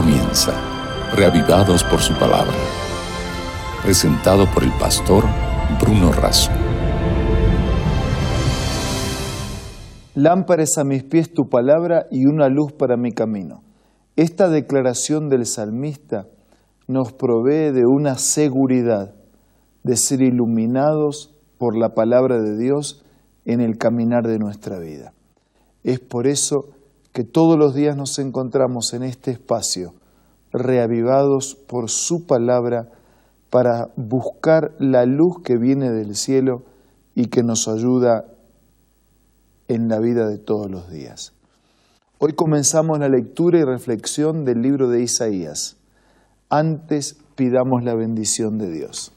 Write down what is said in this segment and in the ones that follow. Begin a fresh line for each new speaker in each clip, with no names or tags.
comienza, reavivados por su palabra. Presentado por el pastor Bruno Razo.
Lámparas a mis pies tu palabra y una luz para mi camino. Esta declaración del salmista nos provee de una seguridad de ser iluminados por la palabra de Dios en el caminar de nuestra vida. Es por eso que todos los días nos encontramos en este espacio, reavivados por su palabra, para buscar la luz que viene del cielo y que nos ayuda en la vida de todos los días. Hoy comenzamos la lectura y reflexión del libro de Isaías. Antes pidamos la bendición de Dios.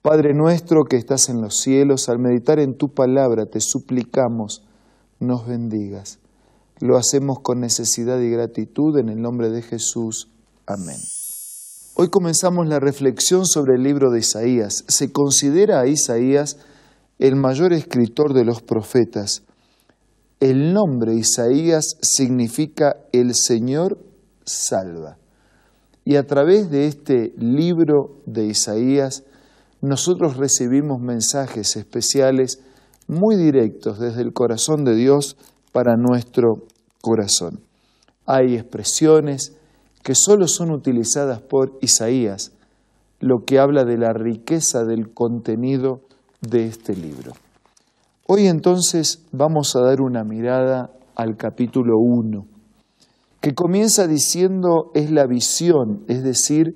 Padre nuestro que estás en los cielos, al meditar en tu palabra te suplicamos nos bendigas. Lo hacemos con necesidad y gratitud en el nombre de Jesús. Amén. Hoy comenzamos la reflexión sobre el libro de Isaías. Se considera a Isaías el mayor escritor de los profetas. El nombre Isaías significa el Señor salva. Y a través de este libro de Isaías, nosotros recibimos mensajes especiales muy directos desde el corazón de Dios para nuestro corazón. Hay expresiones que solo son utilizadas por Isaías, lo que habla de la riqueza del contenido de este libro. Hoy entonces vamos a dar una mirada al capítulo 1, que comienza diciendo es la visión, es decir,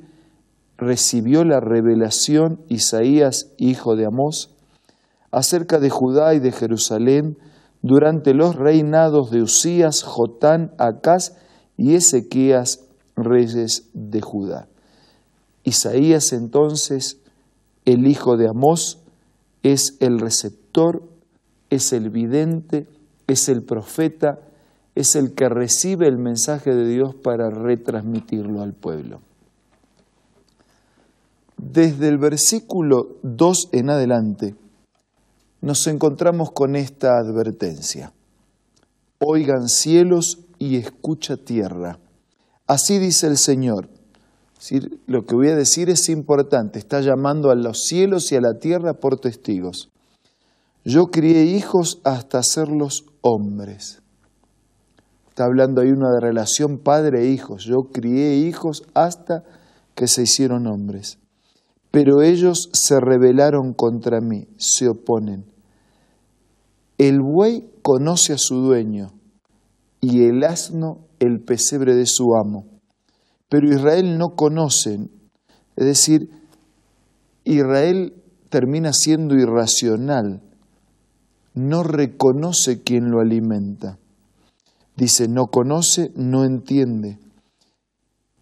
recibió la revelación Isaías, hijo de Amós, acerca de Judá y de Jerusalén durante los reinados de Usías, Jotán, Acaz y Ezequías, reyes de Judá. Isaías entonces, el hijo de Amós, es el receptor, es el vidente, es el profeta, es el que recibe el mensaje de Dios para retransmitirlo al pueblo. Desde el versículo 2 en adelante, nos encontramos con esta advertencia. Oigan cielos y escucha tierra. Así dice el Señor. Lo que voy a decir es importante. Está llamando a los cielos y a la tierra por testigos. Yo crié hijos hasta hacerlos hombres. Está hablando ahí una relación padre e hijos. Yo crié hijos hasta que se hicieron hombres. Pero ellos se rebelaron contra mí, se oponen. El buey conoce a su dueño y el asno el pesebre de su amo. Pero Israel no conoce, es decir, Israel termina siendo irracional, no reconoce quien lo alimenta. Dice, no conoce, no entiende.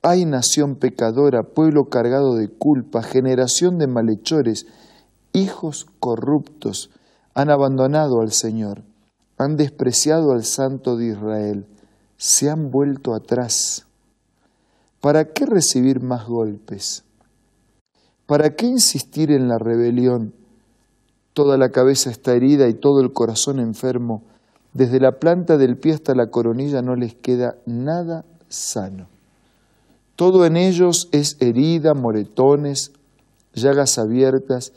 Hay nación pecadora, pueblo cargado de culpa, generación de malhechores, hijos corruptos han abandonado al Señor, han despreciado al Santo de Israel, se han vuelto atrás. ¿Para qué recibir más golpes? ¿Para qué insistir en la rebelión? Toda la cabeza está herida y todo el corazón enfermo. Desde la planta del pie hasta la coronilla no les queda nada sano. Todo en ellos es herida, moretones, llagas abiertas,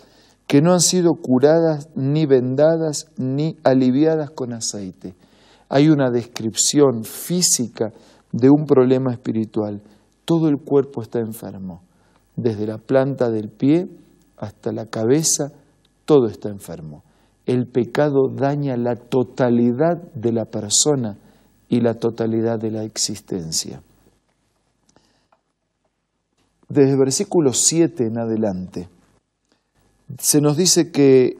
que no han sido curadas ni vendadas ni aliviadas con aceite. Hay una descripción física de un problema espiritual. Todo el cuerpo está enfermo, desde la planta del pie hasta la cabeza, todo está enfermo. El pecado daña la totalidad de la persona y la totalidad de la existencia. Desde el versículo 7 en adelante, se nos dice que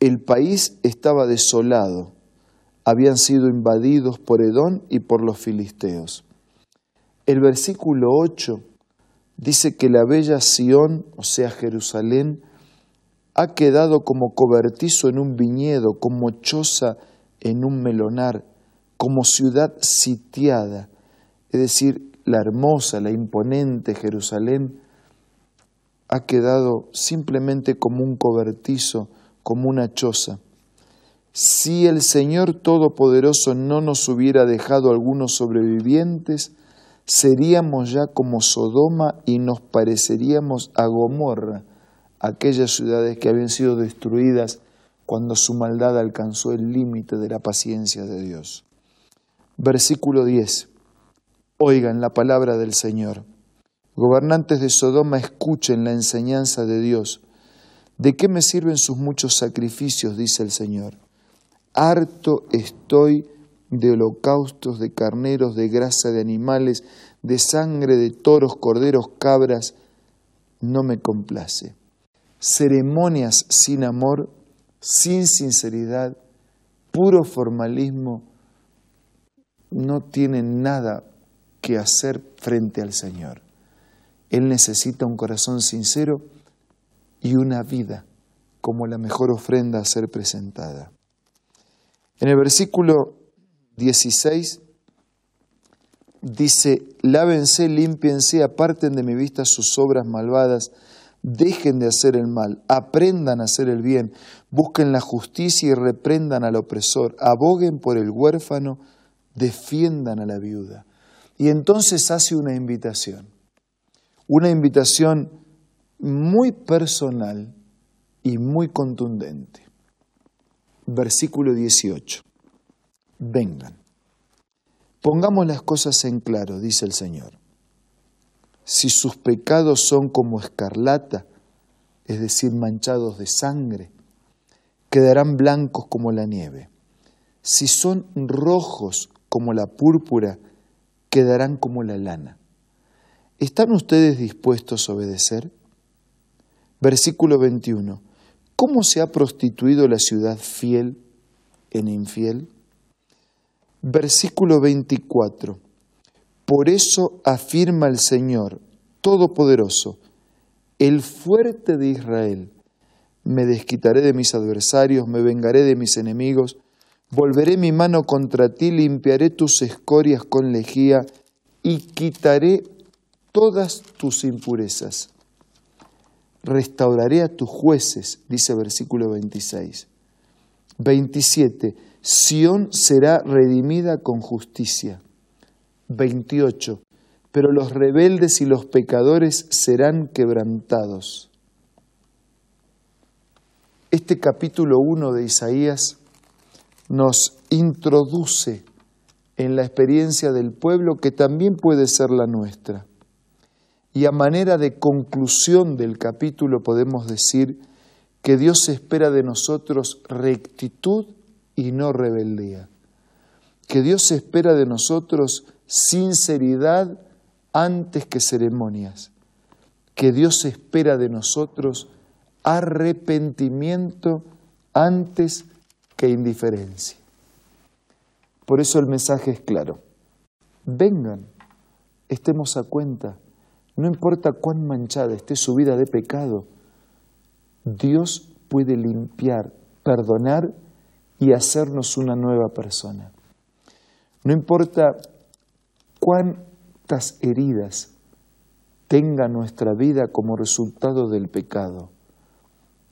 el país estaba desolado, habían sido invadidos por Edón y por los filisteos. El versículo 8 dice que la bella Sión, o sea Jerusalén, ha quedado como cobertizo en un viñedo, como choza en un melonar, como ciudad sitiada, es decir, la hermosa, la imponente Jerusalén ha quedado simplemente como un cobertizo, como una choza. Si el Señor Todopoderoso no nos hubiera dejado algunos sobrevivientes, seríamos ya como Sodoma y nos pareceríamos a Gomorra, aquellas ciudades que habían sido destruidas cuando su maldad alcanzó el límite de la paciencia de Dios. Versículo 10. Oigan la palabra del Señor. Gobernantes de Sodoma, escuchen la enseñanza de Dios. ¿De qué me sirven sus muchos sacrificios? dice el Señor harto estoy de holocaustos, de carneros, de grasa de animales, de sangre de toros, corderos, cabras, no me complace. Ceremonias sin amor, sin sinceridad, puro formalismo, no tienen nada que hacer frente al Señor. Él necesita un corazón sincero y una vida como la mejor ofrenda a ser presentada. En el versículo 16 dice, lávense, límpiense, aparten de mi vista sus obras malvadas, dejen de hacer el mal, aprendan a hacer el bien, busquen la justicia y reprendan al opresor, aboguen por el huérfano, defiendan a la viuda. Y entonces hace una invitación, una invitación muy personal y muy contundente versículo 18. Vengan. Pongamos las cosas en claro, dice el Señor. Si sus pecados son como escarlata, es decir, manchados de sangre, quedarán blancos como la nieve. Si son rojos como la púrpura, quedarán como la lana. ¿Están ustedes dispuestos a obedecer? Versículo 21. ¿Cómo se ha prostituido la ciudad fiel en infiel? Versículo 24. Por eso afirma el Señor Todopoderoso, el fuerte de Israel, me desquitaré de mis adversarios, me vengaré de mis enemigos, volveré mi mano contra ti, limpiaré tus escorias con lejía y quitaré todas tus impurezas restauraré a tus jueces, dice versículo 26. 27. Sión será redimida con justicia. 28. Pero los rebeldes y los pecadores serán quebrantados. Este capítulo 1 de Isaías nos introduce en la experiencia del pueblo que también puede ser la nuestra. Y a manera de conclusión del capítulo podemos decir que Dios espera de nosotros rectitud y no rebeldía. Que Dios espera de nosotros sinceridad antes que ceremonias. Que Dios espera de nosotros arrepentimiento antes que indiferencia. Por eso el mensaje es claro. Vengan, estemos a cuenta no importa cuán manchada esté su vida de pecado, Dios puede limpiar, perdonar y hacernos una nueva persona. No importa cuántas heridas tenga nuestra vida como resultado del pecado,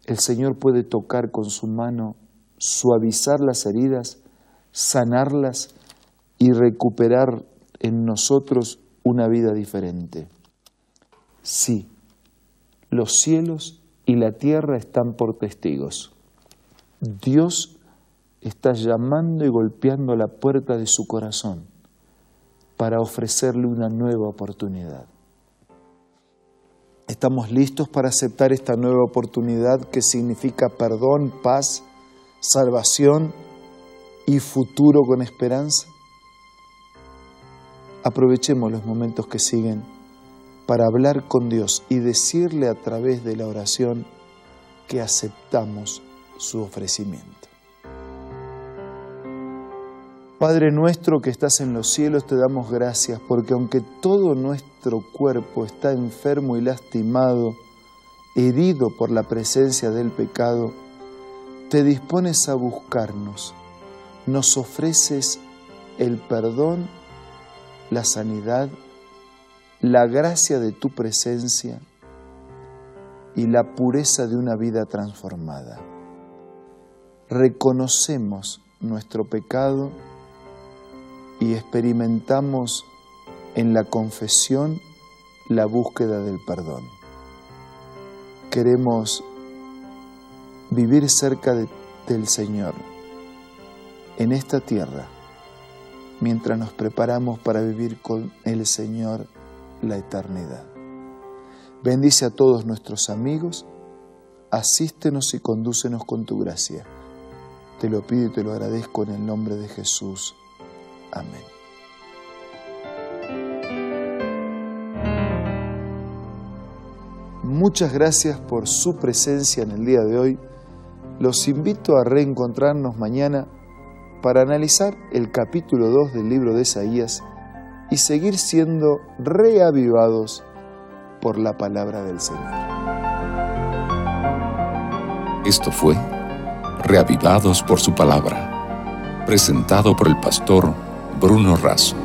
el Señor puede tocar con su mano, suavizar las heridas, sanarlas y recuperar en nosotros una vida diferente. Sí, los cielos y la tierra están por testigos. Dios está llamando y golpeando la puerta de su corazón para ofrecerle una nueva oportunidad. ¿Estamos listos para aceptar esta nueva oportunidad que significa perdón, paz, salvación y futuro con esperanza? Aprovechemos los momentos que siguen para hablar con Dios y decirle a través de la oración que aceptamos su ofrecimiento. Padre nuestro que estás en los cielos, te damos gracias porque aunque todo nuestro cuerpo está enfermo y lastimado, herido por la presencia del pecado, te dispones a buscarnos, nos ofreces el perdón, la sanidad la gracia de tu presencia y la pureza de una vida transformada. reconocemos nuestro pecado y experimentamos en la confesión la búsqueda del perdón. Queremos vivir cerca del Señor en esta tierra mientras nos preparamos para vivir con el Señor la eternidad. Bendice a todos nuestros amigos, asístenos y condúcenos con tu gracia. Te lo pido y te lo agradezco en el nombre de Jesús. Amén. Muchas gracias por su presencia en el día de hoy. Los invito a reencontrarnos mañana para analizar el capítulo 2 del libro de Isaías y seguir siendo reavivados por la palabra del Señor.
Esto fue Reavivados por su palabra, presentado por el pastor Bruno Razo.